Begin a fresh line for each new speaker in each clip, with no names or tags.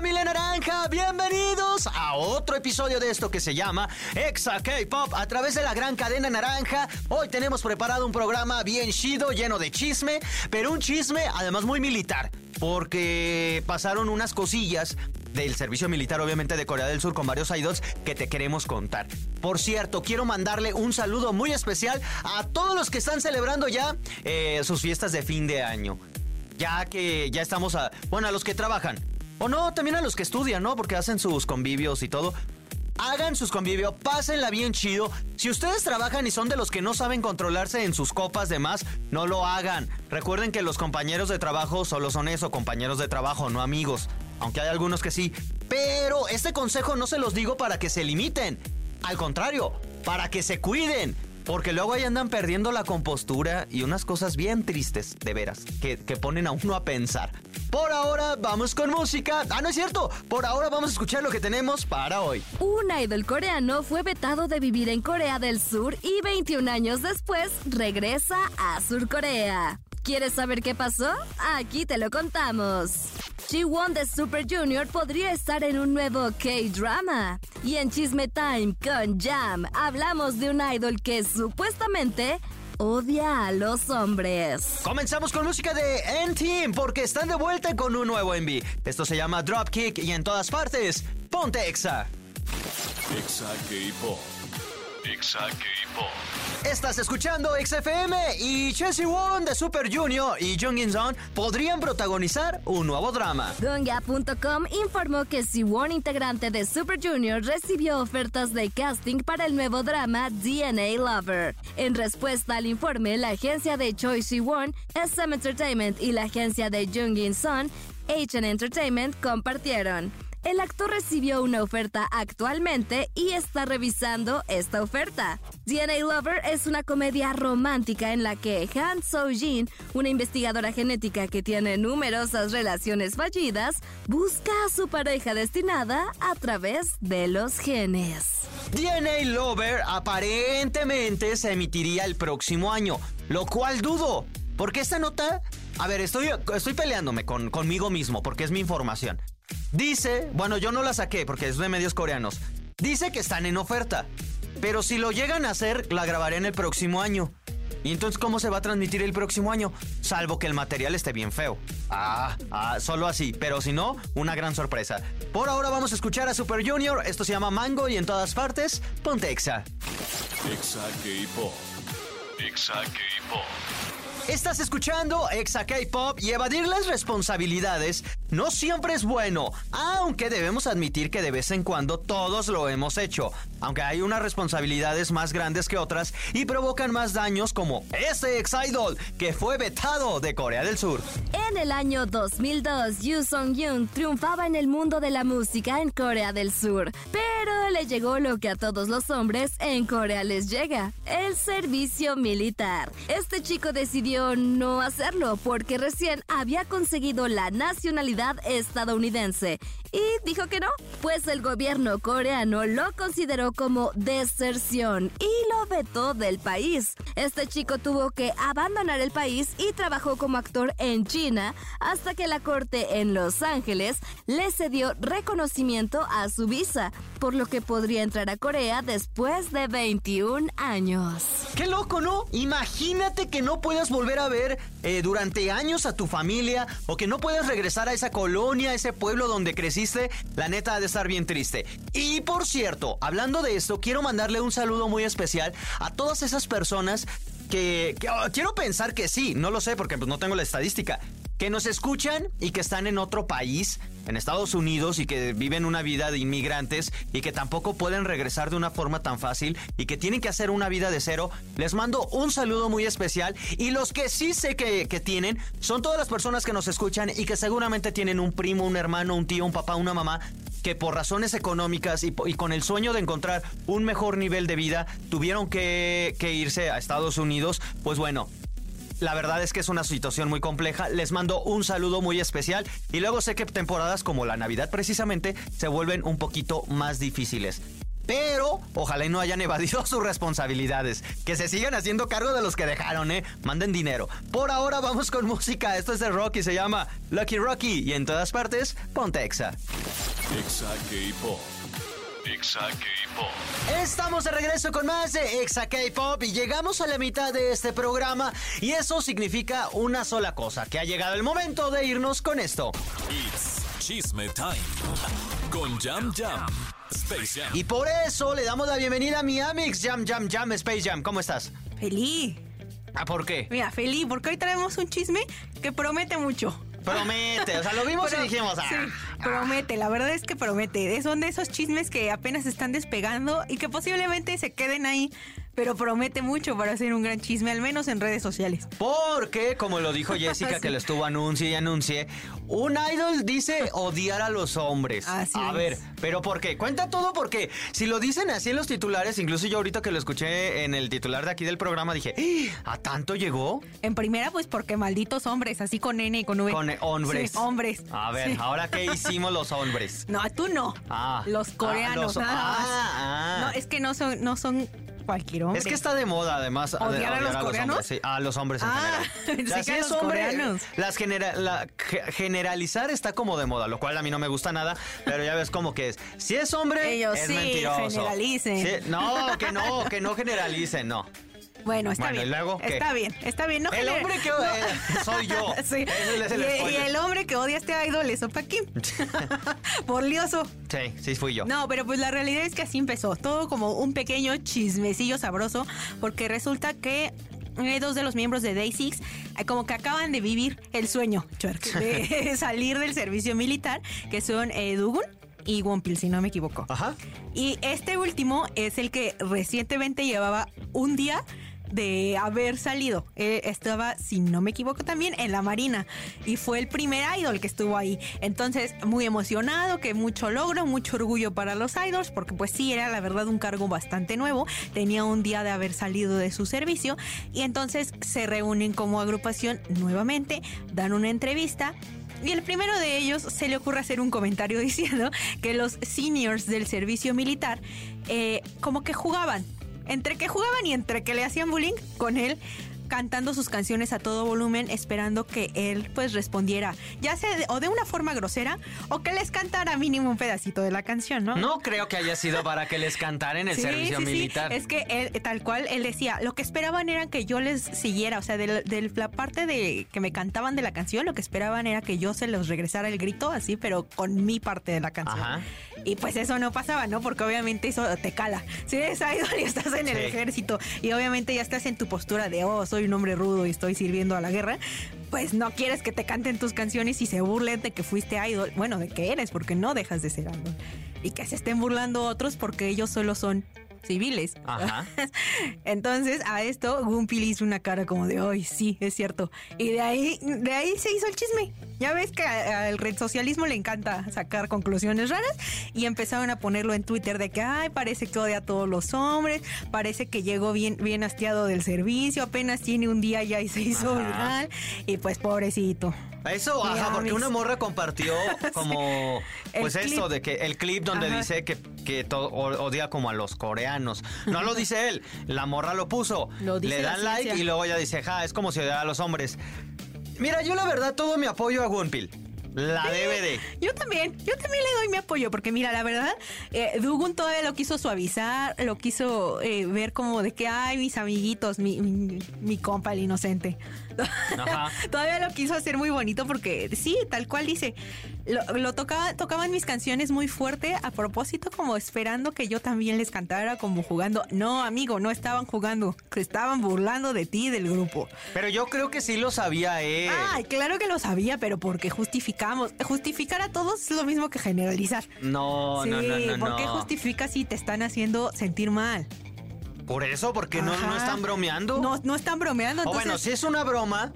familia naranja. Bienvenidos a otro episodio de esto que se llama Exa K-Pop a través de la gran cadena naranja. Hoy tenemos preparado un programa bien chido, lleno de chisme, pero un chisme además muy militar. Porque pasaron unas cosillas del servicio militar, obviamente, de Corea del Sur con varios idols que te queremos contar. Por cierto, quiero mandarle un saludo muy especial a todos los que están celebrando ya eh, sus fiestas de fin de año. Ya que ya estamos a. Bueno, a los que trabajan. O no, también a los que estudian, ¿no? Porque hacen sus convivios y todo. Hagan sus convivios, pásenla bien chido. Si ustedes trabajan y son de los que no saben controlarse en sus copas de más, no lo hagan. Recuerden que los compañeros de trabajo solo son eso, compañeros de trabajo, no amigos aunque hay algunos que sí. Pero este consejo no se los digo para que se limiten. Al contrario, para que se cuiden. Porque luego ahí andan perdiendo la compostura y unas cosas bien tristes, de veras, que, que, ponen a uno a pensar. Por ahora vamos con música. Ah, no es cierto. Por ahora vamos a escuchar lo que tenemos para hoy.
Un idol coreano fue vetado de vivir en Corea del Sur y 21 años después regresa a Surcorea. ¿Quieres saber qué pasó? Aquí te lo contamos. Ji-won de Super Junior podría estar en un nuevo K-drama. Y en Chisme Time con Jam hablamos de un idol que supuestamente odia a los hombres.
Comenzamos con música de N-Team porque están de vuelta con un nuevo MV. Esto se llama Dropkick y en todas partes, ponte Exa.
Exa K-Pop. Exa K-Pop.
Estás escuchando XFM y Chelsea Won de Super Junior y Jung In Son podrían protagonizar un nuevo drama.
Gonga.com informó que Siwon, integrante de Super Junior, recibió ofertas de casting para el nuevo drama DNA Lover. En respuesta al informe, la agencia de Choi Siwon, SM Entertainment y la agencia de Jung In Son, HN Entertainment, compartieron. El actor recibió una oferta actualmente y está revisando esta oferta. DNA Lover es una comedia romántica en la que Han So-jin, una investigadora genética que tiene numerosas relaciones fallidas, busca a su pareja destinada a través de los genes.
DNA Lover aparentemente se emitiría el próximo año, lo cual dudo, porque esta nota... A ver, estoy, estoy peleándome con, conmigo mismo porque es mi información. Dice, bueno, yo no la saqué porque es de medios coreanos. Dice que están en oferta. Pero si lo llegan a hacer, la grabaré en el próximo año. ¿Y entonces cómo se va a transmitir el próximo año? Salvo que el material esté bien feo. Ah, ah, solo así. Pero si no, una gran sorpresa. Por ahora vamos a escuchar a Super Junior. Esto se llama Mango y en todas partes, ponte Exa.
Exa K-Pop. Exa K-Pop.
Estás escuchando Exa K-Pop y evadir las responsabilidades no siempre es bueno, aunque debemos admitir que de vez en cuando todos lo hemos hecho, aunque hay unas responsabilidades más grandes que otras y provocan más daños como este ex idol que fue vetado de Corea del Sur.
En el año 2002, Yoo Song-yoon triunfaba en el mundo de la música en Corea del Sur, pero le llegó lo que a todos los hombres en Corea les llega, el servicio militar. Este chico decidió no hacerlo porque recién había conseguido la nacionalidad estadounidense y dijo que no, pues el gobierno coreano lo consideró como deserción y lo vetó del país. Este chico tuvo que abandonar el país y trabajó como actor en China hasta que la corte en Los Ángeles le cedió reconocimiento a su visa, por lo que podría entrar a Corea después de 21 años.
¡Qué loco, ¿no? Imagínate que no puedas volver a ver eh, durante años a tu familia o que no puedas regresar a esa colonia, a ese pueblo donde creciste, la neta ha de estar bien triste. Y por cierto, hablando de esto, quiero mandarle un saludo muy especial a todas esas personas que, que oh, quiero pensar que sí, no lo sé porque pues, no tengo la estadística, que nos escuchan y que están en otro país, en Estados Unidos, y que viven una vida de inmigrantes y que tampoco pueden regresar de una forma tan fácil y que tienen que hacer una vida de cero, les mando un saludo muy especial. Y los que sí sé que, que tienen son todas las personas que nos escuchan y que seguramente tienen un primo, un hermano, un tío, un papá, una mamá que por razones económicas y, y, con el sueño de encontrar un mejor nivel de vida tuvieron que, que irse a Estados Unidos, pues bueno, La verdad es que es una situación muy compleja. Les mando un saludo muy especial y luego sé que temporadas como la Navidad precisamente se vuelven un poquito más difíciles. Pero ojalá y no hayan evadido sus responsabilidades. Que se sigan haciendo cargo de los que dejaron, ¿eh? Manden dinero. Por ahora vamos con música. Esto es de Rocky, se llama Lucky Rocky. Y en todas partes, ponte Exa.
Exa K-Pop. Exa K-Pop.
Estamos de regreso con más de Exa K-Pop y llegamos a la mitad de este programa. Y eso significa una sola cosa: que ha llegado el momento de irnos con esto.
It's Chisme Time. Con Jam Jam. Space Jam.
Y por eso le damos la bienvenida a mi Amix Jam Jam Jam Space Jam. ¿Cómo estás?
Feliz.
¿Ah, por qué?
Mira, feliz, porque hoy traemos un chisme que promete mucho.
Promete, o sea, lo vimos
Pero-
y dijimos, ah,
sí, promete, la verdad es que promete. Son de esos chismes que apenas están despegando y que posiblemente se queden ahí, pero promete mucho para hacer un gran chisme, al menos en redes sociales.
Porque, como lo dijo Jessica,
Sí.
que lo estuvo anuncie y anuncie, un idol dice odiar a los hombres.
Así
a
es.
ver, ¿pero por qué? Cuenta todo porque si lo dicen así en los titulares, incluso yo ahorita que lo escuché en el titular de aquí del programa dije, "¡Ah! ¿a tanto llegó?
En primera, pues porque malditos hombres, así con N y con V.
Con eh, hombres.
Sí, hombres.
A ver,
Sí.
ahora qué hicimos los hombres.
No, tú no.
Ah.
los
Ah,
coreanos,
los-
nada más.
ah, ah.
No, es que no son, no son cualquier hombre.
Es que está de moda, además. de-
¿Odiar a los coreanos?
hombres, sí, a los hombres en
Ah,
general. O sea, si
a
es
los
hombre,
coreanos.
Las genera- la- ge- generalizar está como de moda, lo cual a mí no me gusta nada, pero ya ves como que es. Si es hombre,
Ellos
es
sí,
mentiroso.
generalicen.
Sí, no, que no, que no generalicen, no.
Bueno, está
Bueno,
bien.
¿y luego qué?
Está bien, está bien. No
El
genera-
hombre que
no.
eh, soy yo.
Sí.
Es el
y, y el hombre que odia este idol es Opa Kim. Por lioso.
Sí, sí fui yo.
No, pero pues la realidad es que así empezó. Todo como un pequeño chismecillo sabroso. Porque resulta que eh, dos de los miembros de Day Six eh, como que acaban de vivir el sueño, Chuerk, de salir del servicio militar, que son eh, Dugun y Wompil, si no me equivoco.
Ajá.
Y este último es el que recientemente llevaba un día de haber salido. Eh, estaba, si no me equivoco, también en la Marina. Y fue el primer idol que estuvo ahí. Entonces, muy emocionado, que mucho logro, mucho orgullo para los idols, porque pues sí, era la verdad un cargo bastante nuevo. Tenía un día de haber salido de su servicio. Y entonces se reúnen como agrupación nuevamente, dan una entrevista. Y el primero de ellos se le ocurre hacer un comentario diciendo que los seniors del servicio militar eh, como que jugaban. Entre que jugaban y entre que le hacían bullying con él cantando sus canciones a todo volumen esperando que él pues respondiera ya sea de- o de una forma grosera o que les cantara mínimo un pedacito de la canción, ¿no?
No creo que haya sido para que les cantara en el
Sí,
servicio
sí, sí.
militar.
Es que él, tal cual, él decía, lo que esperaban era que yo les siguiera, o sea, de, la- de la parte de que me cantaban de la canción, lo que esperaban era que yo se los regresara el grito, así, pero con mi parte de la canción.
Ajá.
Y pues eso no pasaba, ¿no? Porque obviamente eso te cala. Si eres idol y estás en el ejército y obviamente ya estás en tu postura de, oh, soy un hombre rudo y estoy sirviendo a la guerra, pues no quieres que te canten tus canciones y se burlen de que fuiste idol. Bueno, de que eres, porque no dejas de ser idol. Y que se estén burlando otros porque ellos solo son civiles.
Ajá.
Entonces, a esto, Gumpil hizo una cara como de, ay, sí, es cierto. Y de ahí, de ahí se hizo el chisme. Ya ves que al red socialismo le encanta sacar conclusiones raras y empezaron a ponerlo en Twitter de que, ay, parece que odia a todos los hombres, parece que llegó bien, bien hastiado del servicio, apenas tiene un día ya y se hizo
Ajá.
viral. Y pues, pobrecito.
Eso, ajá, porque
mis-
una morra compartió como, pues
clip.
eso, de que el clip donde
Ajá.
dice que, que to- o- odia como a los coreanos. No lo dice él, la morra lo puso.
Lo dice
Le dan like y luego ella dice, ja, es como si odiara a los hombres. Mira, yo la verdad todo mi apoyo a Wonpil. La DVD.
Yo también, yo también le doy mi apoyo, porque mira, la verdad, eh, Dugun todavía lo quiso suavizar, lo quiso eh, ver como de que, ay, mis amiguitos, mi, mi, mi compa, el inocente.
Ajá.
todavía lo quiso hacer muy bonito porque, sí, tal cual dice, lo, lo tocaba, tocaban mis canciones muy fuerte a propósito, como esperando que yo también les cantara, como jugando. No, amigo, no estaban jugando, se estaban burlando de ti y del grupo.
Pero yo creo que sí lo sabía él.
Ay, claro que lo sabía, pero porque justificamos. Justificar a todos es lo mismo que generalizar.
No,
sí,
no, no, no,
¿por qué
no.
justificas si te están haciendo sentir mal?
Por eso, porque no, no están bromeando.
No, no están bromeando,
o
entonces
bueno, si es una broma,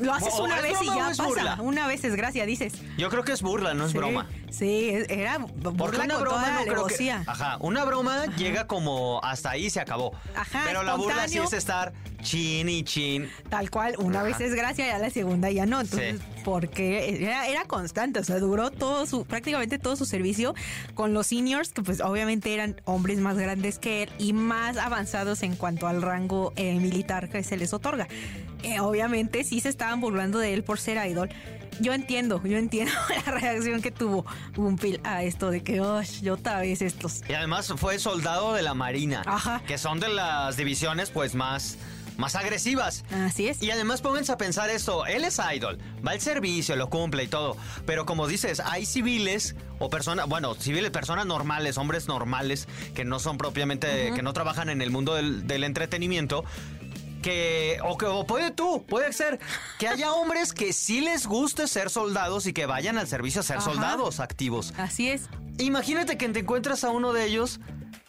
lo haces
o
una vez y ya pasa.
burla.
Una vez es gracia, dices.
yo creo que es burla, no es
Sí,
broma.
Sí, era burla
Porque una
con
broma
toda
no creo que. Ajá, una broma llega como hasta ahí se acabó.
Ajá,
Pero la burla sí es estar chin y chin.
Tal cual, una
Ajá.
vez es gracia, ya la segunda ya no. Entonces,
Sí.
porque era, era constante, o sea, duró todo su, prácticamente todo su servicio con los seniors, que pues obviamente eran hombres más grandes que él y más avanzados en cuanto al rango eh, militar que se les otorga. Eh, obviamente sí se estaban burlando de él por ser idol. Yo entiendo, yo entiendo la reacción que tuvo Gumpil a esto de que, oh, yo otra vez estos.
Y además fue soldado de la Marina.
Ajá.
Que son de las divisiones pues más, más agresivas.
Así es.
Y además pónganse a pensar esto, él es idol, va al servicio, lo cumple y todo, pero como dices, hay civiles o personas, bueno, civiles, personas normales, hombres normales, que no son propiamente, que no trabajan en el mundo del, del entretenimiento, que, o que, o puede tú, puede ser que haya hombres que sí les guste ser soldados y que vayan al servicio a ser
Ajá.
soldados activos.
Así es.
Imagínate que te encuentras a uno de ellos,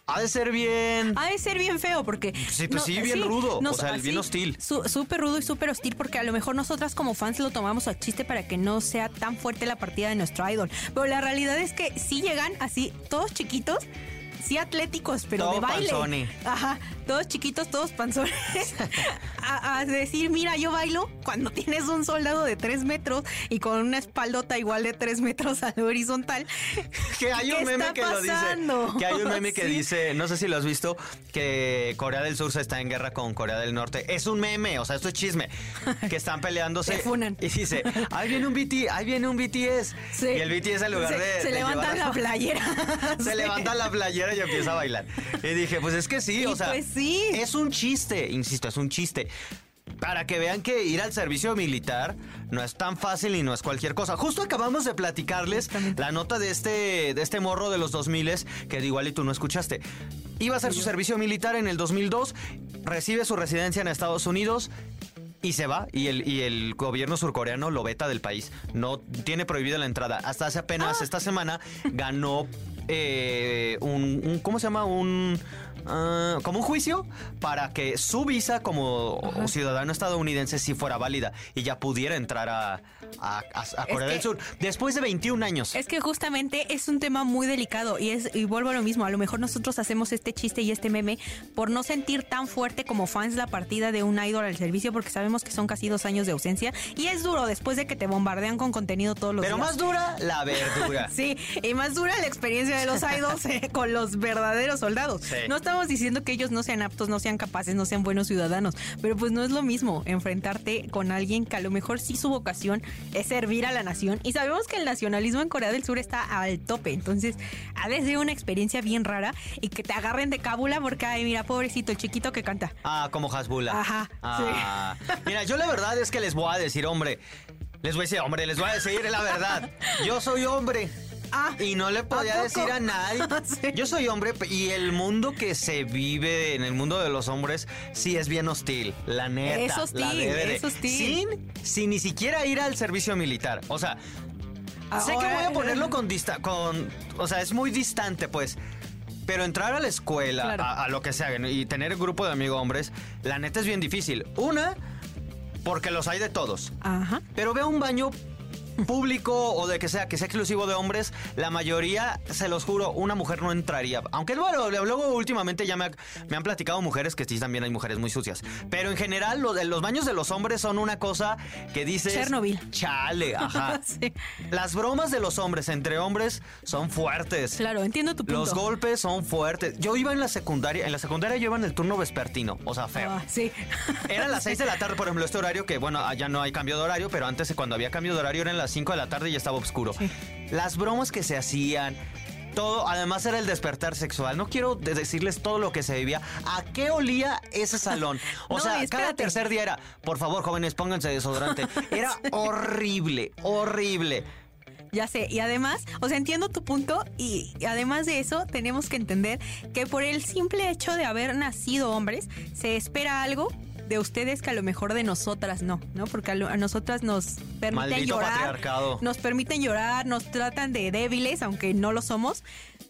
ha de ser bien...
Ha de ser bien feo porque...
Sí, pues sí, bien rudo, o sea, bien hostil.
su- Súper rudo y súper hostil porque a lo mejor nosotras como fans lo tomamos a chiste para que no sea tan fuerte la partida de nuestro idol. Pero la realidad es que sí llegan así, todos chiquitos, sí atléticos, pero
Todo
de baile.
panzoni.
Ajá, todos chiquitos, todos panzones. a, a decir, mira, yo bailo cuando tienes un soldado de tres metros y con una espaldota igual de tres metros a la horizontal.
Que hay
¿Qué
un meme que lo dice. Que hay un meme que
Sí.
dice, no sé si lo has visto, que Corea del Sur se está en guerra con Corea del Norte. Es un meme, o sea, esto es chisme. Que están peleándose.
Funan.
Y dice, ahí viene un BT, ahí viene un BTS.
Sí.
Y el BTS en lugar
se,
de.
se
de llevar-
la playera.
Se
Sí.
levanta la playera y empieza a bailar. Y dije, pues es que sí,
Y
o sea.
pues sí.
Es un chiste, insisto, es un chiste. Para que vean que ir al servicio militar no es tan fácil y no es cualquier cosa. Justo acabamos de platicarles la nota de este, de este morro de los 2000 que igual y tú no escuchaste. Iba a hacer su servicio militar en el 2002, recibe su residencia en Estados Unidos y se va y el, y el gobierno surcoreano lo veta del país. No tiene prohibida la entrada. Hasta hace apenas esta semana ganó eh, un, un- ¿cómo se llama? Un ah, como un juicio para que su visa como ciudadano estadounidense sí fuera válida y ya pudiera entrar a, a- Corea
que-
del Sur después de 21 años.
Es que justamente es un tema muy delicado y es y vuelvo a lo mismo. A lo mejor nosotros hacemos este chiste y este meme por no sentir tan fuerte como fans la partida de un idol al servicio porque sabemos que son casi dos años de ausencia y es duro después de que te bombardean con contenido todos los
Pero
días.
más dura la verdura.
Sí, y más dura la experiencia de los idols eh, con los verdaderos soldados.
Sí.
No estamos diciendo que ellos no sean aptos, no sean capaces, no sean buenos ciudadanos, pero pues no es lo mismo enfrentarte con alguien que a lo mejor sí su vocación es servir a la nación y sabemos que el nacionalismo en Corea del Sur está al tope, entonces ha de ser una experiencia bien rara y que te agarren de cábula porque, ay, mira, pobrecito, el chiquito que canta.
Ah, como Hasbula.
Ajá,
Ah. Mira, yo la verdad es que les voy a decir, hombre. Les voy a decir, hombre, les voy a decir la verdad. Yo soy hombre.
Ah,
Y no le podía
¿a
decir a nadie.
Sí.
Yo soy hombre y el mundo que se vive en el mundo de los hombres sí es bien hostil, la neta.
Es hostil, es hostil.
Sin, sin ni siquiera ir al servicio militar. O sea, sé que voy a ponerlo con dista con, o sea, es muy distante, pues. Pero entrar a la escuela,
Claro.
a, a lo que sea, y tener grupo de amigos hombres, la neta es bien difícil. Una, porque los hay de todos.
Ajá.
Pero veo un baño público o de que sea que sea exclusivo de hombres, la mayoría, se los juro, una mujer no entraría. Aunque bueno, luego últimamente ya me, ha- me han platicado mujeres que sí también hay mujeres muy sucias. Pero en general lo los baños de los hombres son una cosa que dices
Chernobyl.
Chale, ajá.
Sí.
Las bromas de los hombres entre hombres son fuertes.
Claro, entiendo tu punto.
Los golpes son fuertes. Yo iba en la secundaria, en la secundaria yo iba en el turno vespertino, o sea, feo.
Ah, sí.
Eran las 6 de la tarde, por ejemplo, este horario, que bueno, allá no hay cambio de horario, pero antes cuando había cambio de horario eran las 5 de la tarde y ya estaba oscuro.
Sí.
Las bromas que se hacían, todo, además era el despertar sexual. No quiero de- decirles todo lo que se vivía. ¿A qué olía ese salón? O
No,
sea, cada tercer día era, por favor, jóvenes, pónganse desodorante. Era horrible, horrible.
Ya sé, y además, o sea, entiendo tu punto y además de eso tenemos que entender que por el simple hecho de haber nacido hombres, se espera algo de ustedes que a lo mejor de nosotras no, ¿no? Porque a, lo- a nosotras nos permiten
Maldito
llorar, nos permiten llorar, nos tratan de débiles, aunque no lo somos,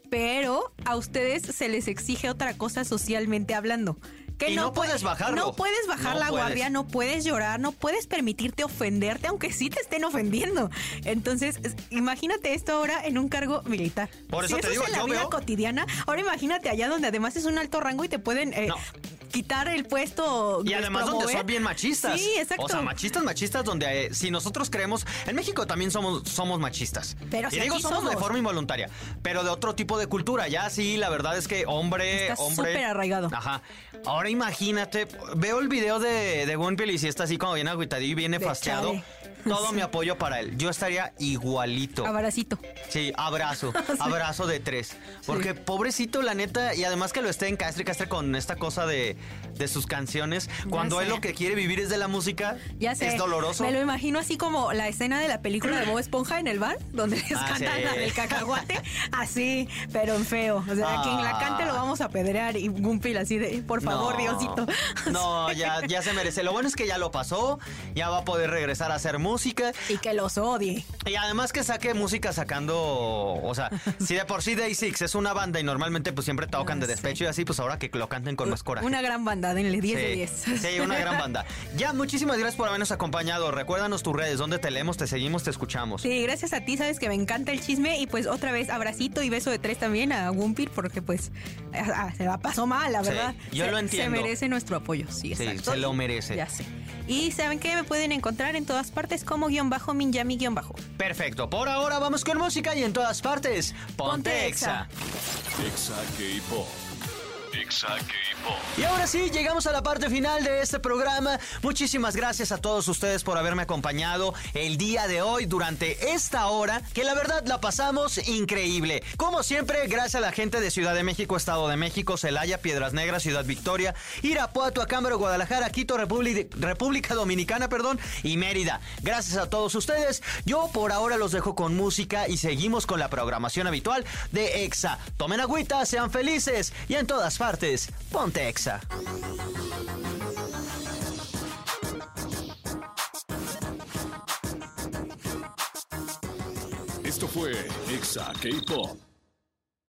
pero a ustedes se les exige otra cosa socialmente hablando. Que
Y no
pue-
puedes bajarlo.
No puedes bajar
No
la
puedes.
guardia, no puedes llorar, no puedes permitirte ofenderte, aunque sí te estén ofendiendo. Entonces, es- imagínate esto ahora en un cargo militar.
Por eso
si
te
eso
digo,
es en la vida
veo-
cotidiana, ahora imagínate allá donde además es un alto rango y te pueden eh,
No.
quitar el puesto.
Y además donde son bien machistas.
Sí, exacto.
O sea, machistas, machistas, donde eh, si nosotros creemos, en México también somos, somos machistas.
Pero
y digo somos, de forma involuntaria, pero de otro tipo de cultura. Ya sí, la verdad es que hombre,
Está
hombre.
súper arraigado.
Ajá. Ahora imagínate, veo el video de, de One y si está así como bien agüitadillo y viene fasteado. Todo mi apoyo para él. Yo estaría igualito.
Abracito.
Sí, abrazo, abrazo de tres. Porque pobrecito, la neta, y además que lo esté en castre y castre con esta cosa de, de sus canciones, cuando él lo que quiere vivir es de la música,
Ya sé.
es doloroso.
Me lo imagino así como la escena de la película de Bob Esponja en el bar, donde les
Ah,
cantan
sí.
la del cacahuate. Así, pero en feo. O sea, a quien la cante lo
Ah.
vamos a pedrear y Gumpil así de, por favor,
No,
Diosito.
No, ya, ya se merece. Lo bueno es que ya lo pasó, ya va a poder regresar a hacer música.
Y que los odie.
Y además que saque música sacando, o sea, si de por sí Day Six es una banda y normalmente pues siempre tocan de
Ah, sí.
despecho y así, pues ahora que lo canten con más coraje.
Una gran banda, denle 10 de
Sí,
10.
sí, una gran banda. Ya, muchísimas gracias por habernos acompañado. Recuérdanos tus redes, donde te leemos, te seguimos, te escuchamos.
Sí, gracias a ti, sabes que me encanta el chisme y pues otra vez abracito y beso de tres también a Gumpir porque pues se la pasó mal, la
Sí,
verdad.
yo
Se-
lo entiendo.
Se merece nuestro apoyo, sí,
Sí,
exacto.
se lo merece.
Ya sé. Y saben que me pueden encontrar en todas partes como guion bajo Minyami guion bajo.
Perfecto, por ahora vamos con música y en todas partes, ponte,
Ponte
exa.
Exa.
Exa K-Pop.
Y ahora sí, llegamos a la parte final de este programa. Muchísimas gracias a todos ustedes por haberme acompañado el día de hoy durante esta hora, que la verdad la pasamos increíble. Como siempre, gracias a la gente de Ciudad de México, Estado de México, Celaya, Piedras Negras, Ciudad Victoria, Irapuato, Acámbaro, Guadalajara, Quito, República, República Dominicana, perdón, y Mérida. Gracias a todos ustedes. Yo por ahora los dejo con música y seguimos con la programación habitual de EXA. Tomen agüita, sean felices y en todas partes, ponte EXA.
Esto fue Exa K-Pop.